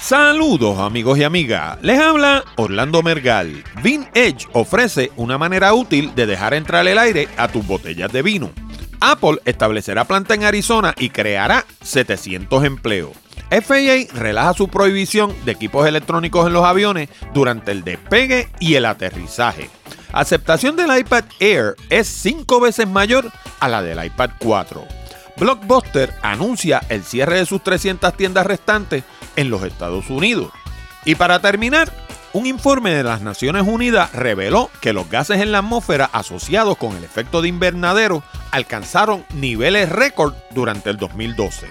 Saludos amigos y amigas, les habla Orlando Mergal. Vin Edge ofrece una manera útil de dejar entrar el aire a tus botellas de vino. Apple establecerá planta en Arizona y creará 700 empleos. FAA relaja su prohibición de equipos electrónicos en los aviones durante el despegue y el aterrizaje. Aceptación del iPad Air es 5 veces mayor a la del iPad 4. Blockbuster anuncia el cierre de sus 300 tiendas restantes en los Estados Unidos. Y para terminar, un informe de las Naciones Unidas reveló que los gases en la atmósfera asociados con el efecto de invernadero alcanzaron niveles récord durante el 2012.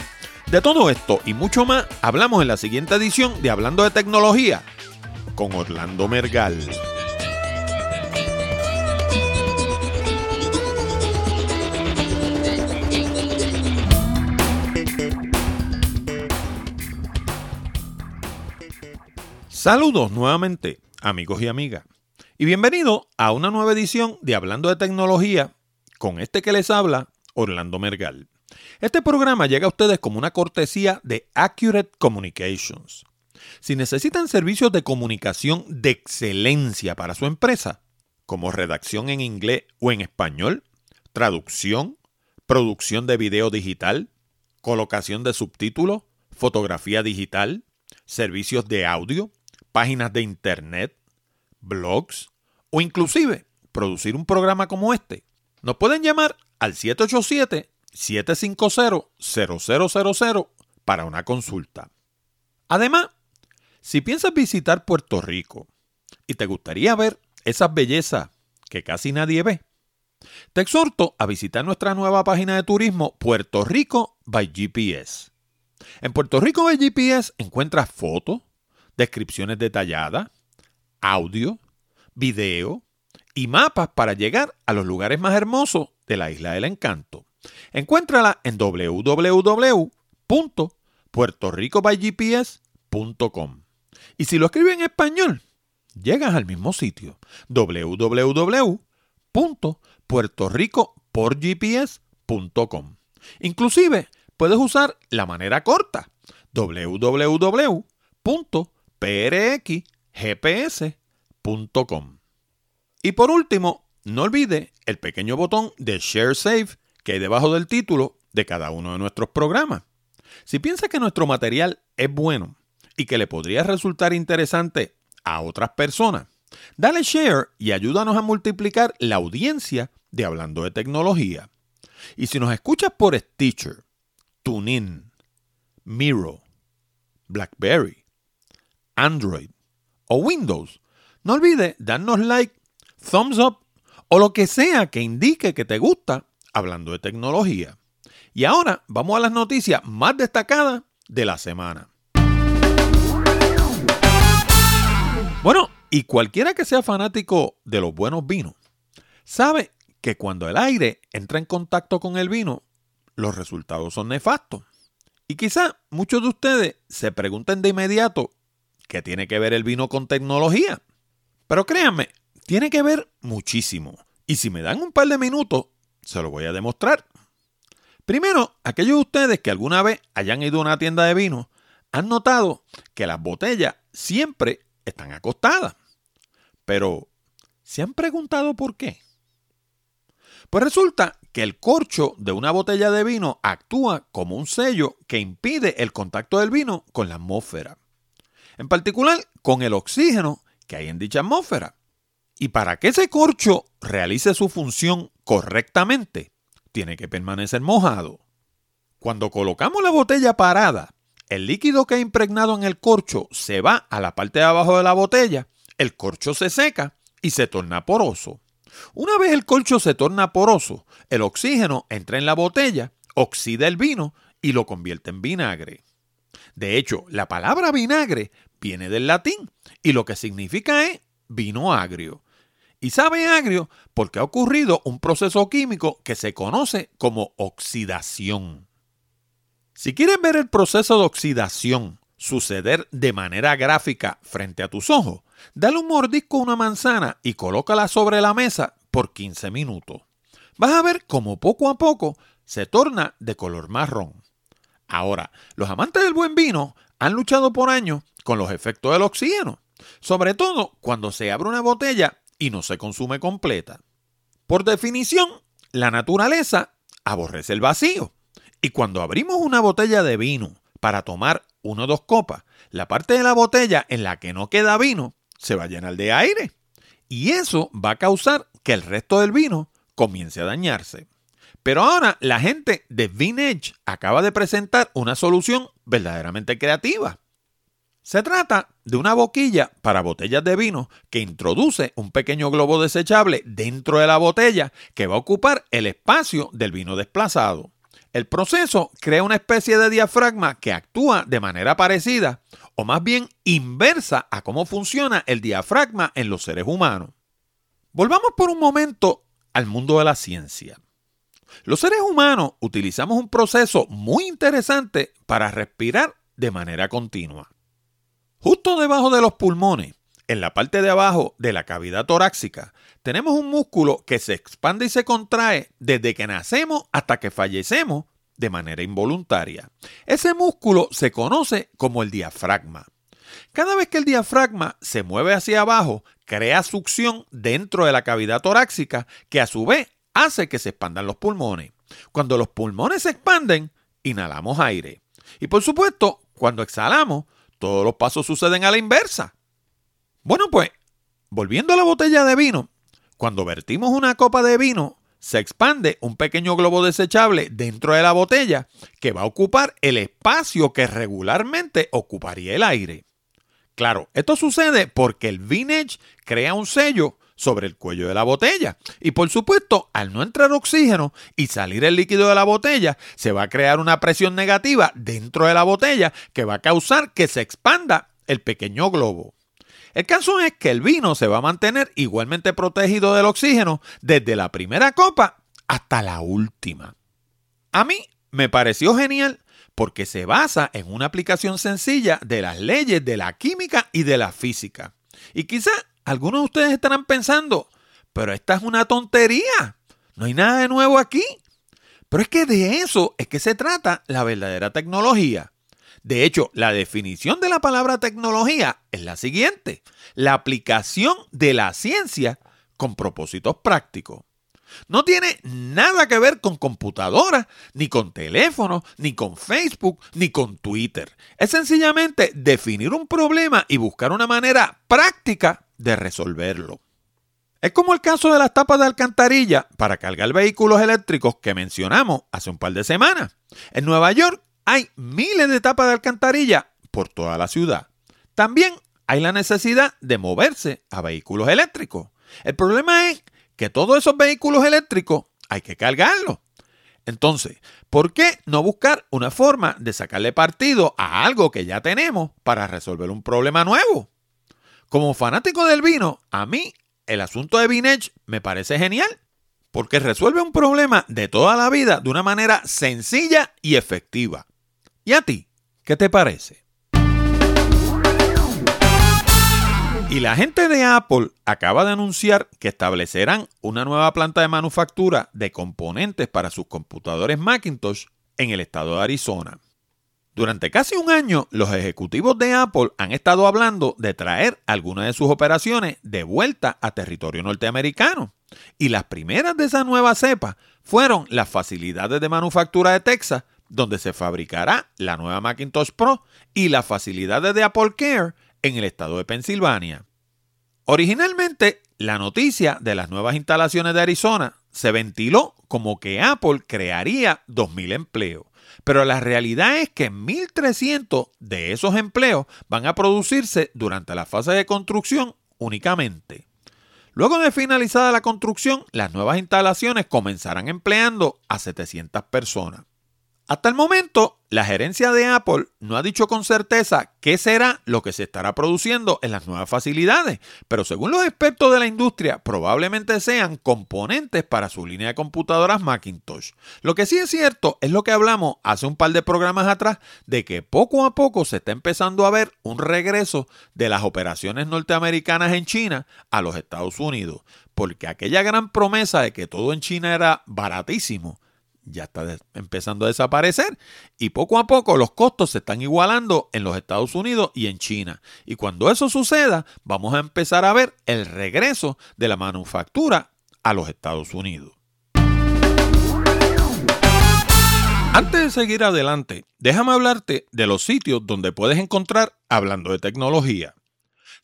De todo esto y mucho más hablamos en la siguiente edición de Hablando de Tecnología con Orlando Mergal. Saludos nuevamente, amigos y amigas, y bienvenido a una nueva edición de Hablando de Tecnología con este que les habla, Orlando Mergal. Este programa llega a ustedes como una cortesía de Accurate Communications. Si necesitan servicios de comunicación de excelencia para su empresa, como redacción en inglés o en español, traducción, producción de video digital, colocación de subtítulos, fotografía digital, servicios de audio, páginas de internet, blogs o inclusive producir un programa como este, nos pueden llamar al 787-750-0000 para una consulta. Además, si piensas visitar Puerto Rico y te gustaría ver esas bellezas que casi nadie ve, te exhorto a visitar nuestra nueva página de turismo Puerto Rico by GPS. En Puerto Rico by GPS encuentras fotos, descripciones detalladas, audio, video y mapas para llegar a los lugares más hermosos de la Isla del Encanto. Encuéntrala en www.puertoricobygps.com. Y si lo escribes en español, llegas al mismo sitio, www.puertorricoporgps.com. Inclusive puedes usar la manera corta, www prxgps.com. Y por último, no olvide el pequeño botón de Share Save que hay debajo del título de cada uno de nuestros programas. Si piensa que nuestro material es bueno y que le podría resultar interesante a otras personas, dale share y ayúdanos a multiplicar la audiencia de Hablando de Tecnología. Y si nos escuchas por Stitcher, TuneIn, Miro, BlackBerry, Android o Windows, no olvides darnos like, thumbs up o lo que sea que indique que te gusta hablando de tecnología. Y ahora vamos a las noticias más destacadas de la semana. Bueno, y cualquiera que sea fanático de los buenos vinos, sabe que cuando el aire entra en contacto con el vino, los resultados son nefastos. Y quizá muchos de ustedes se pregunten de inmediato ¿Qué tiene que ver el vino con tecnología? Pero créanme, tiene que ver muchísimo. Y si me dan un par de minutos, se lo voy a demostrar. Primero, aquellos de ustedes que alguna vez hayan ido a una tienda de vino han notado que las botellas siempre están acostadas. Pero, ¿se han preguntado por qué? Pues resulta que el corcho de una botella de vino actúa como un sello que impide el contacto del vino con la atmósfera en particular con el oxígeno que hay en dicha atmósfera. Y para que ese corcho realice su función correctamente, tiene que permanecer mojado. Cuando colocamos la botella parada, el líquido que ha impregnado en el corcho se va a la parte de abajo de la botella, el corcho se seca y se torna poroso. Una vez el corcho se torna poroso, el oxígeno entra en la botella, oxida el vino y lo convierte en vinagre. De hecho, la palabra vinagre viene del latín y lo que significa es vino agrio. Y sabe agrio porque ha ocurrido un proceso químico que se conoce como oxidación. Si quieres ver el proceso de oxidación suceder de manera gráfica frente a tus ojos, dale un mordisco a una manzana y colócala sobre la mesa por 15 minutos. Vas a ver cómo poco a poco se torna de color marrón. Ahora, los amantes del buen vino han luchado por años con los efectos del oxígeno, sobre todo cuando se abre una botella y no se consume completa. Por definición, la naturaleza aborrece el vacío. Y cuando abrimos una botella de vino para tomar uno o dos copas, la parte de la botella en la que no queda vino se va a llenar de aire. Y eso va a causar que el resto del vino comience a dañarse. Pero ahora la gente de Vinage acaba de presentar una solución verdaderamente creativa. Se trata de una boquilla para botellas de vino que introduce un pequeño globo desechable dentro de la botella que va a ocupar el espacio del vino desplazado. El proceso crea una especie de diafragma que actúa de manera parecida o más bien inversa a cómo funciona el diafragma en los seres humanos. Volvamos por un momento al mundo de la ciencia. Los seres humanos utilizamos un proceso muy interesante para respirar de manera continua. Justo debajo de los pulmones, en la parte de abajo de la cavidad torácica, tenemos un músculo que se expande y se contrae desde que nacemos hasta que fallecemos de manera involuntaria. Ese músculo se conoce como el diafragma. Cada vez que el diafragma se mueve hacia abajo, crea succión dentro de la cavidad torácica que a su vez hace que se expandan los pulmones. Cuando los pulmones se expanden, inhalamos aire. Y por supuesto, cuando exhalamos, todos los pasos suceden a la inversa. Bueno, pues, volviendo a la botella de vino, cuando vertimos una copa de vino, se expande un pequeño globo desechable dentro de la botella que va a ocupar el espacio que regularmente ocuparía el aire. Claro, esto sucede porque el vinage crea un sello sobre el cuello de la botella. Y por supuesto, al no entrar oxígeno y salir el líquido de la botella, se va a crear una presión negativa dentro de la botella que va a causar que se expanda el pequeño globo. El caso es que el vino se va a mantener igualmente protegido del oxígeno desde la primera copa hasta la última. A mí me pareció genial porque se basa en una aplicación sencilla de las leyes de la química y de la física. Y quizá algunos de ustedes estarán pensando, pero esta es una tontería. No hay nada de nuevo aquí. Pero es que de eso es que se trata la verdadera tecnología. De hecho, la definición de la palabra tecnología es la siguiente. La aplicación de la ciencia con propósitos prácticos. No tiene nada que ver con computadoras, ni con teléfono, ni con Facebook, ni con Twitter. Es sencillamente definir un problema y buscar una manera práctica de resolverlo. Es como el caso de las tapas de alcantarilla para cargar vehículos eléctricos que mencionamos hace un par de semanas. En Nueva York hay miles de tapas de alcantarilla por toda la ciudad. También hay la necesidad de moverse a vehículos eléctricos. El problema es que todos esos vehículos eléctricos hay que cargarlos. Entonces, ¿por qué no buscar una forma de sacarle partido a algo que ya tenemos para resolver un problema nuevo? Como fanático del vino, a mí el asunto de Vinage me parece genial, porque resuelve un problema de toda la vida de una manera sencilla y efectiva. ¿Y a ti? ¿Qué te parece? Y la gente de Apple acaba de anunciar que establecerán una nueva planta de manufactura de componentes para sus computadores Macintosh en el estado de Arizona. Durante casi un año, los ejecutivos de Apple han estado hablando de traer algunas de sus operaciones de vuelta a territorio norteamericano. Y las primeras de esa nueva cepa fueron las facilidades de manufactura de Texas, donde se fabricará la nueva Macintosh Pro, y las facilidades de Apple Care en el estado de Pensilvania. Originalmente, la noticia de las nuevas instalaciones de Arizona se ventiló como que Apple crearía 2.000 empleos. Pero la realidad es que 1.300 de esos empleos van a producirse durante la fase de construcción únicamente. Luego de finalizada la construcción, las nuevas instalaciones comenzarán empleando a 700 personas. Hasta el momento, la gerencia de Apple no ha dicho con certeza qué será lo que se estará produciendo en las nuevas facilidades, pero según los expertos de la industria, probablemente sean componentes para su línea de computadoras Macintosh. Lo que sí es cierto es lo que hablamos hace un par de programas atrás, de que poco a poco se está empezando a ver un regreso de las operaciones norteamericanas en China a los Estados Unidos, porque aquella gran promesa de que todo en China era baratísimo, ya está empezando a desaparecer y poco a poco los costos se están igualando en los Estados Unidos y en China. Y cuando eso suceda, vamos a empezar a ver el regreso de la manufactura a los Estados Unidos. Antes de seguir adelante, déjame hablarte de los sitios donde puedes encontrar Hablando de Tecnología.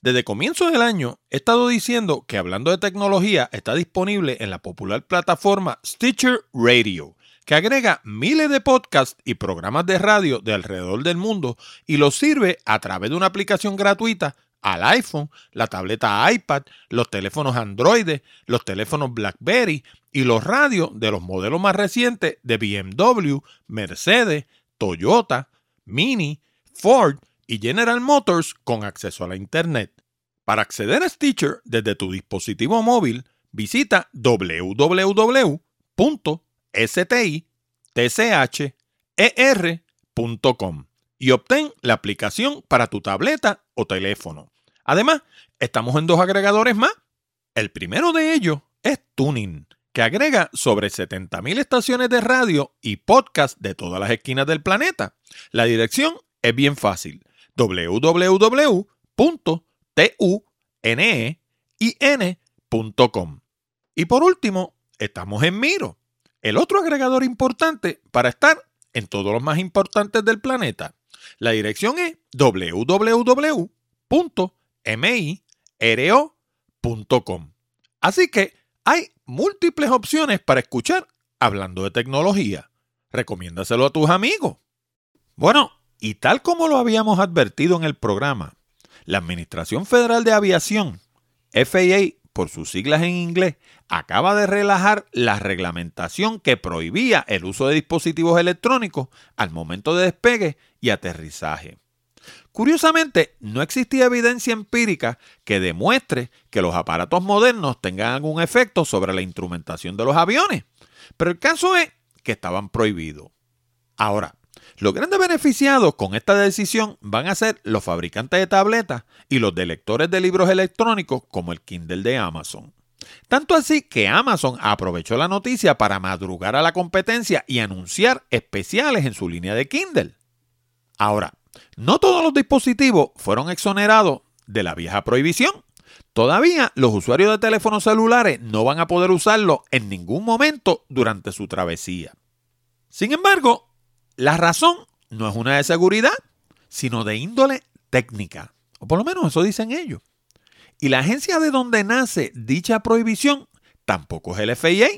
Desde comienzo del año he estado diciendo que Hablando de Tecnología está disponible en la popular plataforma Stitcher Radio, que agrega miles de podcasts y programas de radio de alrededor del mundo y los sirve a través de una aplicación gratuita al iPhone, la tableta iPad, los teléfonos Android, los teléfonos BlackBerry y los radios de los modelos más recientes de BMW, Mercedes, Toyota, Mini, Ford y General Motors con acceso a la Internet. Para acceder a Stitcher desde tu dispositivo móvil, visita www.stitcher.com y obtén la aplicación para tu tableta o teléfono. Además, estamos en dos agregadores más. El primero de ellos es Tuning, que agrega sobre 70.000 estaciones de radio y podcast de todas las esquinas del planeta. La dirección es bien fácil: www.tunein.com. Y por último, estamos en Miro, el otro agregador importante para estar en todos los más importantes del planeta. La dirección es www.miro.com. Así que hay múltiples opciones para escuchar hablando de tecnología. Recomiéndaselo a tus amigos. Bueno, y tal como lo habíamos advertido en el programa, la Administración Federal de Aviación, FAA por sus siglas en inglés, acaba de relajar la reglamentación que prohibía el uso de dispositivos electrónicos al momento de despegue y aterrizaje. Curiosamente, no existía evidencia empírica que demuestre que los aparatos modernos tengan algún efecto sobre la instrumentación de los aviones, pero el caso es que estaban prohibidos. Ahora, los grandes beneficiados con esta decisión van a ser los fabricantes de tabletas y los de lectores de libros electrónicos como el Kindle de Amazon. Tanto así que Amazon aprovechó la noticia para madrugar a la competencia y anunciar especiales en su línea de Kindle. Ahora, no todos los dispositivos fueron exonerados de la vieja prohibición. Todavía los usuarios de teléfonos celulares no van a poder usarlo en ningún momento durante su travesía. Sin embargo, la razón no es una de seguridad, sino de índole técnica. O por lo menos eso dicen ellos. Y la agencia de donde nace dicha prohibición tampoco es el FIA,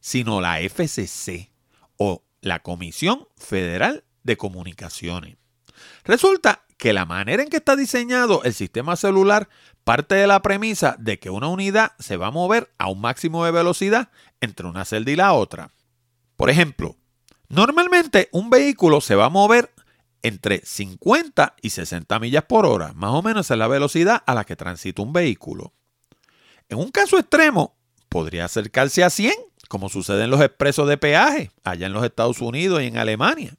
sino la FCC o la Comisión Federal de Comunicaciones. Resulta que la manera en que está diseñado el sistema celular parte de la premisa de que una unidad se va a mover a un máximo de velocidad entre una celda y la otra. Por ejemplo, Normalmente un vehículo se va a mover entre 50 y 60 millas por hora, más o menos es la velocidad a la que transita un vehículo. En un caso extremo, podría acercarse a 100, como sucede en los expresos de peaje, allá en los Estados Unidos y en Alemania.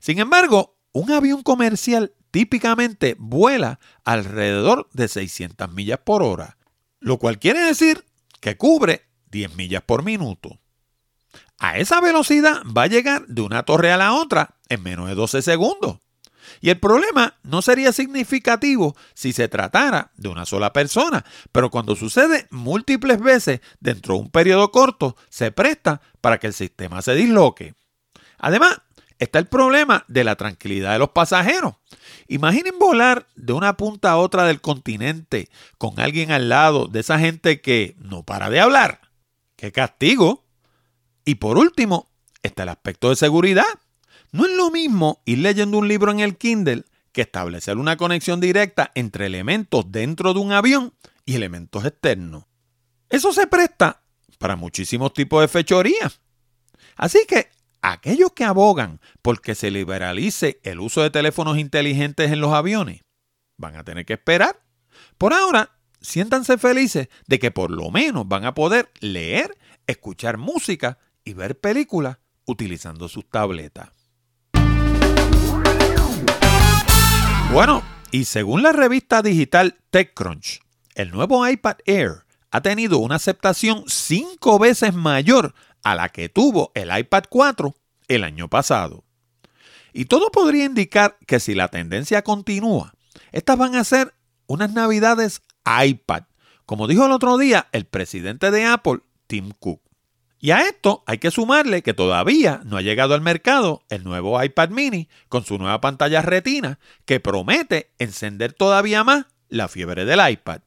Sin embargo, un avión comercial típicamente vuela alrededor de 600 millas por hora, lo cual quiere decir que cubre 10 millas por minuto. A esa velocidad va a llegar de una torre a la otra en menos de 12 segundos. Y el problema no sería significativo si se tratara de una sola persona, pero cuando sucede múltiples veces dentro de un periodo corto, se presta para que el sistema se disloque. Además, está el problema de la tranquilidad de los pasajeros. Imaginen volar de una punta a otra del continente con alguien al lado de esa gente que no para de hablar. ¡Qué castigo! Y por último, está el aspecto de seguridad. No es lo mismo ir leyendo un libro en el Kindle que establecer una conexión directa entre elementos dentro de un avión y elementos externos. Eso se presta para muchísimos tipos de fechorías. Así que aquellos que abogan por que se liberalice el uso de teléfonos inteligentes en los aviones van a tener que esperar. Por ahora, siéntanse felices de que por lo menos van a poder leer, escuchar música y ver películas utilizando sus tabletas. Bueno, y según la revista digital TechCrunch, el nuevo iPad Air ha tenido una aceptación cinco veces mayor a la que tuvo el iPad 4 el año pasado. Y todo podría indicar que si la tendencia continúa, estas van a ser unas navidades iPad, como dijo el otro día el presidente de Apple, Tim Cook. Y a esto hay que sumarle que todavía no ha llegado al mercado el nuevo iPad mini con su nueva pantalla retina que promete encender todavía más la fiebre del iPad.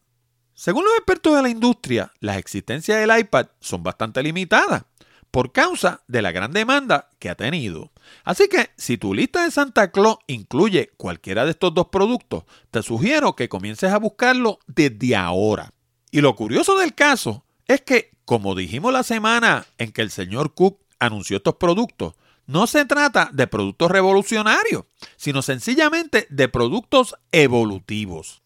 Según los expertos de la industria, las existencias del iPad son bastante limitadas por causa de la gran demanda que ha tenido. Así que si tu lista de Santa Claus incluye cualquiera de estos dos productos, te sugiero que comiences a buscarlo desde ahora. Y lo curioso del caso es que, como dijimos la semana en que el señor Cook anunció estos productos, no se trata de productos revolucionarios, sino sencillamente de productos evolutivos.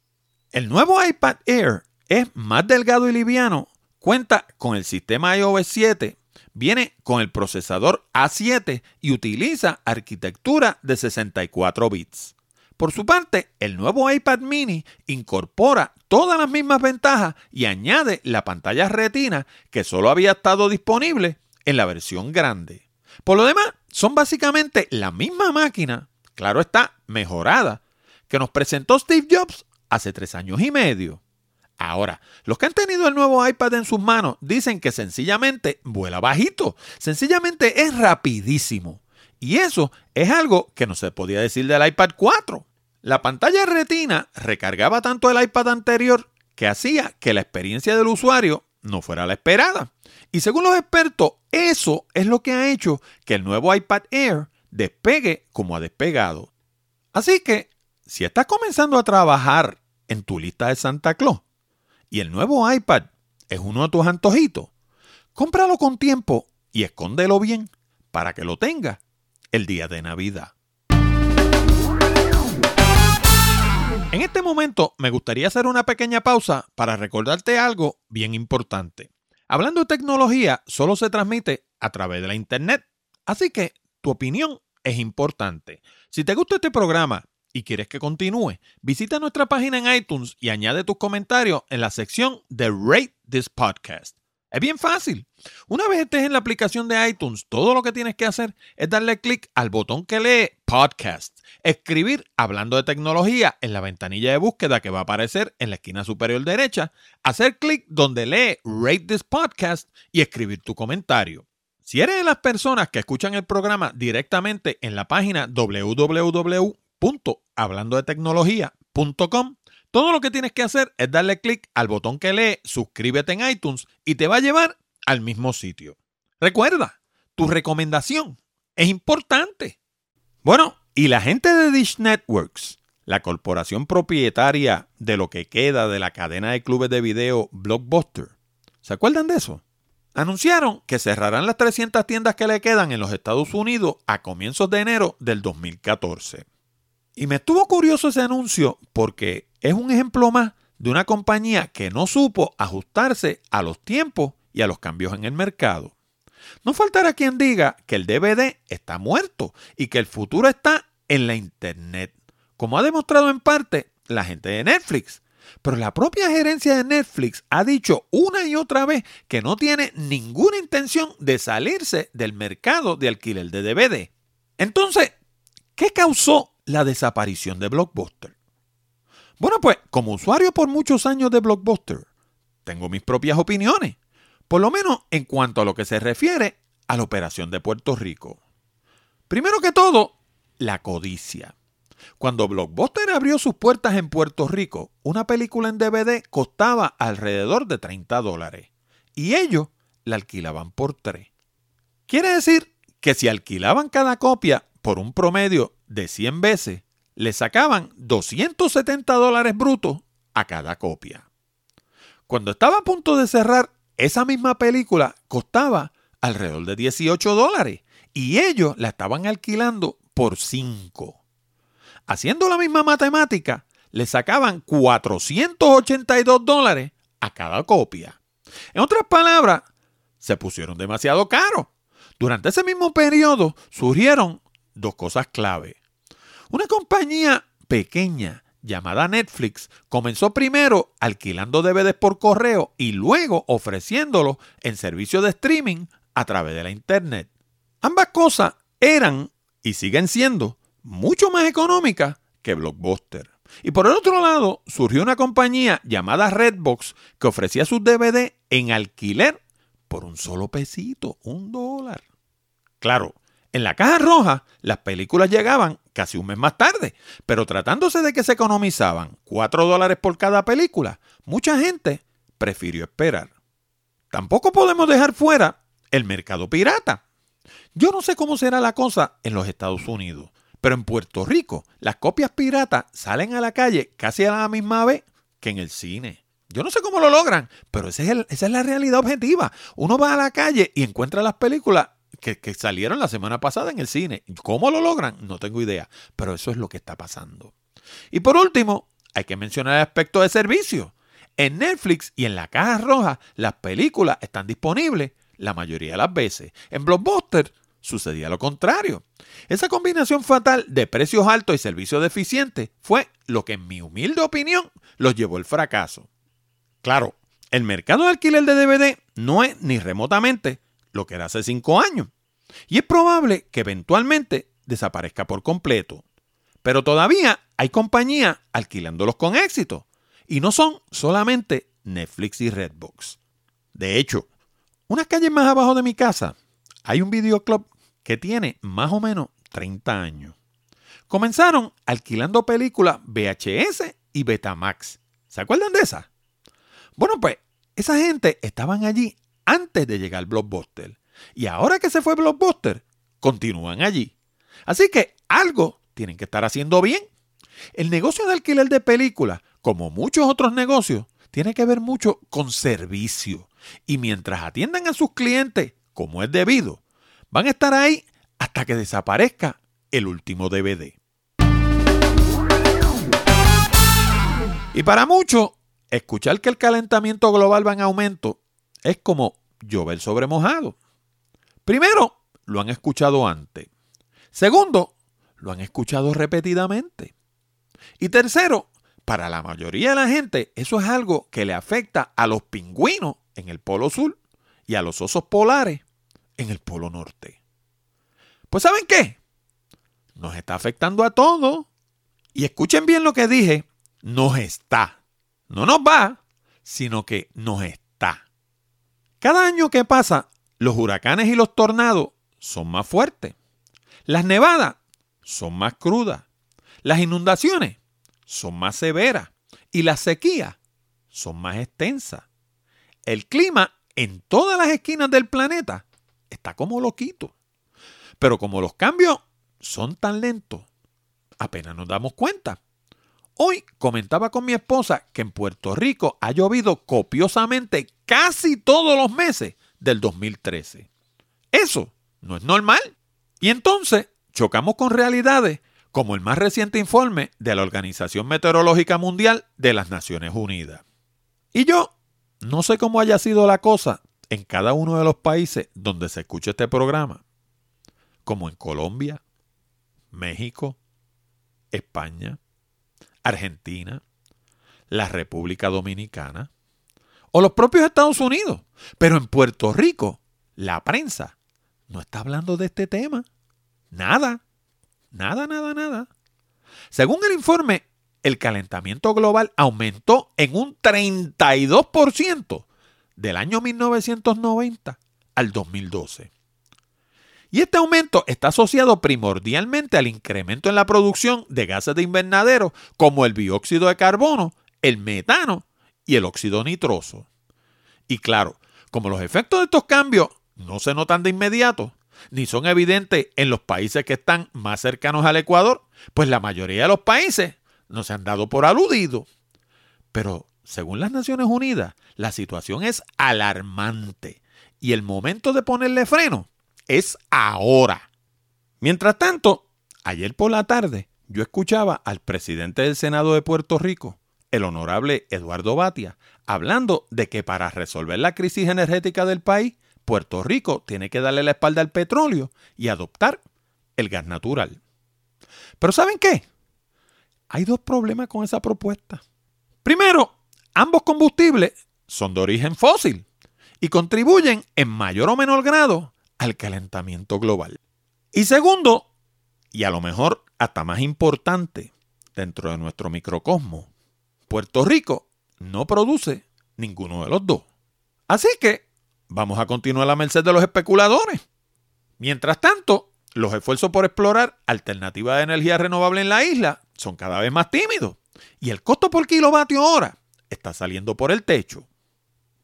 El nuevo iPad Air es más delgado y liviano, cuenta con el sistema iOS 7 viene con el procesador A7 y utiliza arquitectura de 64 bits. Por su parte, el nuevo iPad mini incorpora todas las mismas ventajas y añade la pantalla retina que solo había estado disponible en la versión grande. Por lo demás, son básicamente la misma máquina, claro está, mejorada, que nos presentó Steve Jobs hace tres años y medio. Ahora, los que han tenido el nuevo iPad en sus manos dicen que sencillamente vuela bajito, sencillamente es rapidísimo. Y eso es algo que no se podía decir del iPad 4. La pantalla retina recargaba tanto el iPad anterior que hacía que la experiencia del usuario no fuera la esperada. Y según los expertos, eso es lo que ha hecho que el nuevo iPad Air despegue como ha despegado. Así que, si estás comenzando a trabajar en tu lista de Santa Claus, y el nuevo iPad es uno de tus antojitos, cómpralo con tiempo y escóndelo bien para que lo tenga el día de Navidad. En este momento me gustaría hacer una pequeña pausa para recordarte algo bien importante. Hablando de tecnología, solo se transmite a través de la Internet, así que tu opinión es importante. Si te gusta este programa y quieres que continúe, visita nuestra página en iTunes y añade tus comentarios en la sección de Rate This Podcast. Es bien fácil. Una vez estés en la aplicación de iTunes, todo lo que tienes que hacer es darle clic al botón que lee Podcast, escribir hablando de tecnología en la ventanilla de búsqueda que va a aparecer en la esquina superior derecha, hacer clic donde lee Rate This Podcast y escribir tu comentario. Si eres de las personas que escuchan el programa directamente en la página www hablando de tecnología.com, todo lo que tienes que hacer es darle clic al botón que lee suscríbete en iTunes y te va a llevar al mismo sitio. Recuerda, tu recomendación es importante. Bueno, y la gente de Dish Networks, la corporación propietaria de lo que queda de la cadena de clubes de video Blockbuster, ¿se acuerdan de eso? Anunciaron que cerrarán las 300 tiendas que le quedan en los Estados Unidos a comienzos de enero del 2014. Y me estuvo curioso ese anuncio porque es un ejemplo más de una compañía que no supo ajustarse a los tiempos y a los cambios en el mercado. No faltará quien diga que el DVD está muerto y que el futuro está en la Internet, como ha demostrado en parte la gente de Netflix. Pero la propia gerencia de Netflix ha dicho una y otra vez que no tiene ninguna intención de salirse del mercado de alquiler de DVD. Entonces, ¿qué causó la desaparición de Blockbuster? Bueno, pues como usuario por muchos años de Blockbuster, tengo mis propias opiniones, por lo menos en cuanto a lo que se refiere a la operación de Puerto Rico. Primero que todo, la codicia. Cuando Blockbuster abrió sus puertas en Puerto Rico, una película en DVD costaba alrededor de 30 dólares y ellos la alquilaban por 3. Quiere decir que si alquilaban cada copia por un promedio de 100 veces, le sacaban 270 dólares brutos a cada copia. Cuando estaba a punto de cerrar, esa misma película costaba alrededor de 18 dólares y ellos la estaban alquilando por 5. Haciendo la misma matemática, le sacaban 482 dólares a cada copia. En otras palabras, se pusieron demasiado caros. Durante ese mismo periodo surgieron dos cosas clave. Una compañía pequeña llamada Netflix comenzó primero alquilando DVDs por correo y luego ofreciéndolos en servicio de streaming a través de la Internet. Ambas cosas eran y siguen siendo mucho más económicas que Blockbuster. Y por el otro lado, surgió una compañía llamada Redbox que ofrecía sus DVD en alquiler por un solo pesito, un dólar. Claro, en la caja roja las películas llegaban casi un mes más tarde, pero tratándose de que se economizaban 4 dólares por cada película, mucha gente prefirió esperar. Tampoco podemos dejar fuera el mercado pirata. Yo no sé cómo será la cosa en los Estados Unidos, pero en Puerto Rico las copias piratas salen a la calle casi a la misma vez que en el cine. Yo no sé cómo lo logran, pero esa es la realidad objetiva. Uno va a la calle y encuentra las películas que, salieron la semana pasada en el cine. ¿Cómo lo logran? No tengo idea, pero eso es lo que está pasando. Y por último, hay que mencionar el aspecto de servicio. En Netflix y en la caja roja, las películas están disponibles la mayoría de las veces. En Blockbuster sucedía lo contrario. Esa combinación fatal de precios altos y servicios deficientes fue lo que, en mi humilde opinión, los llevó al fracaso. Claro, el mercado de alquiler de DVD no es ni remotamente lo que era hace cinco años. Y es probable que eventualmente desaparezca por completo. Pero todavía hay compañías alquilándolos con éxito. Y no son solamente Netflix y Redbox. De hecho, unas calles más abajo de mi casa hay un videoclub que tiene más o menos 30 años. Comenzaron alquilando películas VHS y Betamax. ¿Se acuerdan de esas? Bueno, pues esa gente estaban allí antes de llegar Blockbuster. Y ahora que se fue Blockbuster, continúan allí. Así que algo tienen que estar haciendo bien. El negocio de alquiler de películas, como muchos otros negocios, tiene que ver mucho con servicio. Y mientras atiendan a sus clientes como es debido, van a estar ahí hasta que desaparezca el último DVD. Y para muchos, escuchar que el calentamiento global va en aumento es como llover sobre mojado. Primero, lo han escuchado antes. Segundo, lo han escuchado repetidamente. Y tercero, para la mayoría de la gente, eso es algo que le afecta a los pingüinos en el polo sur y a los osos polares en el polo norte. Pues ¿saben qué? Nos está afectando a todos. Y escuchen bien lo que dije, nos está. No nos va, sino que nos está. Cada año que pasa, los huracanes y los tornados son más fuertes. Las nevadas son más crudas. Las inundaciones son más severas. Y las sequías son más extensas. El clima en todas las esquinas del planeta está como loquito. Pero como los cambios son tan lentos, apenas nos damos cuenta. Hoy comentaba con mi esposa que en Puerto Rico ha llovido copiosamente casi todos los meses del 2013. Eso no es normal. Y entonces chocamos con realidades como el más reciente informe de la Organización Meteorológica Mundial de las Naciones Unidas. Y yo no sé cómo haya sido la cosa en cada uno de los países donde se escucha este programa, como en Colombia, México, España, Argentina, la República Dominicana o los propios Estados Unidos. Pero en Puerto Rico, la prensa no está hablando de este tema. Nada, nada, nada, nada. Según el informe, el calentamiento global aumentó en un 32% del año 1990 al 2012. Y este aumento está asociado primordialmente al incremento en la producción de gases de invernadero como el dióxido de carbono, el metano y el óxido nitroso. Y claro, como los efectos de estos cambios no se notan de inmediato, ni son evidentes en los países que están más cercanos al Ecuador, pues la mayoría de los países no se han dado por aludidos. Pero, según las Naciones Unidas, la situación es alarmante y el momento de ponerle freno es ahora. Mientras tanto, ayer por la tarde yo escuchaba al presidente del Senado de Puerto Rico, el honorable Eduardo Batia, hablando de que para resolver la crisis energética del país, Puerto Rico tiene que darle la espalda al petróleo y adoptar el gas natural. Pero ¿saben qué? Hay dos problemas con esa propuesta. Primero, ambos combustibles son de origen fósil y contribuyen en mayor o menor grado al calentamiento global. Y segundo, y a lo mejor hasta más importante dentro de nuestro microcosmo, Puerto Rico no produce ninguno de los dos. Así que vamos a continuar a merced de los especuladores. Mientras tanto, los esfuerzos por explorar alternativas de energía renovable en la isla son cada vez más tímidos y el costo por kilovatio hora está saliendo por el techo.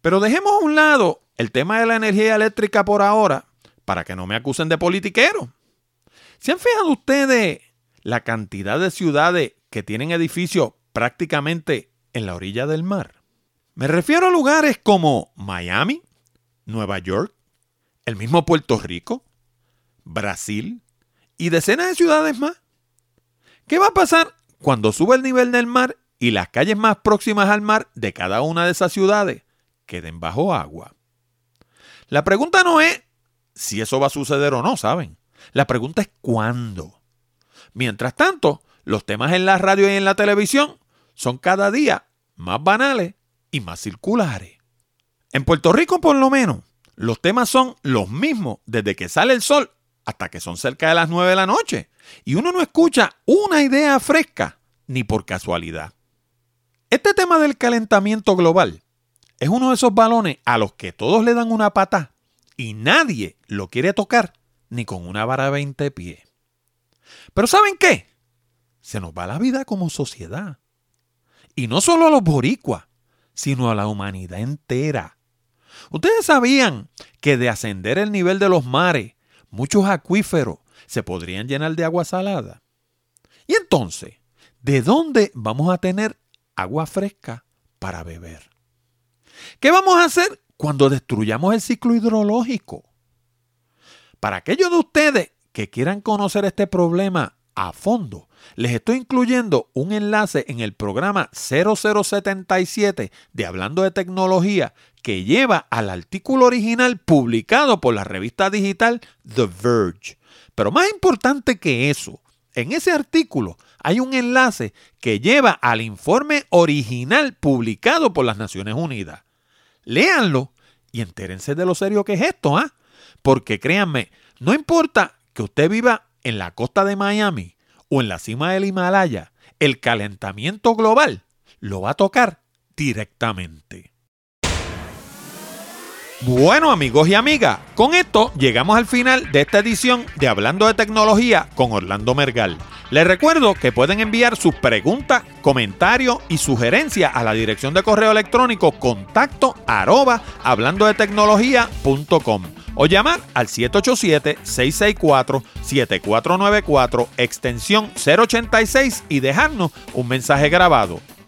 Pero dejemos a un lado el tema de la energía eléctrica por ahora para que no me acusen de politiquero. ¿Se han fijado ustedes la cantidad de ciudades que tienen edificios prácticamente en la orilla del mar? Me refiero a lugares como Miami, Nueva York, el mismo Puerto Rico, Brasil y decenas de ciudades más. ¿Qué va a pasar cuando sube el nivel del mar y las calles más próximas al mar de cada una de esas ciudades queden bajo agua? La pregunta no es si eso va a suceder o no, ¿saben? La pregunta es cuándo. Mientras tanto, los temas en la radio y en la televisión son cada día más banales y más circulares. En Puerto Rico, por lo menos, los temas son los mismos desde que sale el sol hasta que son cerca de las 9 de la noche. Y uno no escucha una idea fresca, ni por casualidad. Este tema del calentamiento global es uno de esos balones a los que todos le dan una pata y nadie lo quiere tocar ni con una vara de 20 pies. Pero ¿saben qué? Se nos va la vida como sociedad. Y no solo a los boricuas, sino a la humanidad entera. Ustedes sabían que de ascender el nivel de los mares muchos acuíferos se podrían llenar de agua salada. Y entonces, ¿de dónde vamos a tener agua fresca para beber? ¿Qué vamos a hacer cuando destruyamos el ciclo hidrológico? Para aquellos de ustedes que quieran conocer este problema a fondo, les estoy incluyendo un enlace en el programa 0077 de Hablando de Tecnología que lleva al artículo original publicado por la revista digital The Verge. Pero más importante que eso, en ese artículo hay un enlace que lleva al informe original publicado por las Naciones Unidas. Léanlo y entérense de lo serio que es esto, ¿ah? Porque créanme, no importa que usted viva en la costa de Miami o en la cima del Himalaya, el calentamiento global lo va a tocar directamente. Bueno amigos y amigas, con esto llegamos al final de esta edición de Hablando de Tecnología con Orlando Mergal. Les recuerdo que pueden enviar sus preguntas, comentarios y sugerencias a la dirección de correo electrónico contacto arroba hablando de tecnología.com o llamar al 787-664-7494 extensión 086 y dejarnos un mensaje grabado.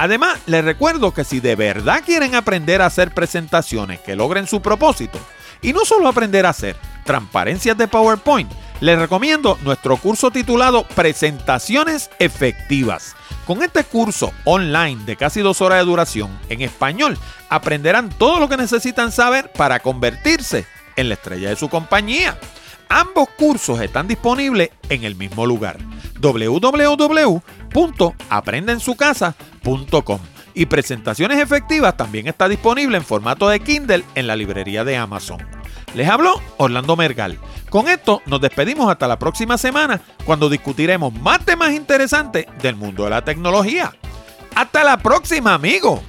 Además, les recuerdo que si de verdad quieren aprender a hacer presentaciones que logren su propósito, y no solo aprender a hacer transparencias de PowerPoint, les recomiendo nuestro curso titulado Presentaciones Efectivas. Con este curso online de casi dos horas de duración en español, aprenderán todo lo que necesitan saber para convertirse en la estrella de su compañía. Ambos cursos están disponibles en el mismo lugar www.aprendensucasa.com. Y Presentaciones Efectivas también está disponible en formato de Kindle en la librería de Amazon. Les habló Orlando Mergal. Con esto nos despedimos hasta la próxima semana cuando discutiremos más temas interesantes del mundo de la tecnología. Hasta la próxima, amigos.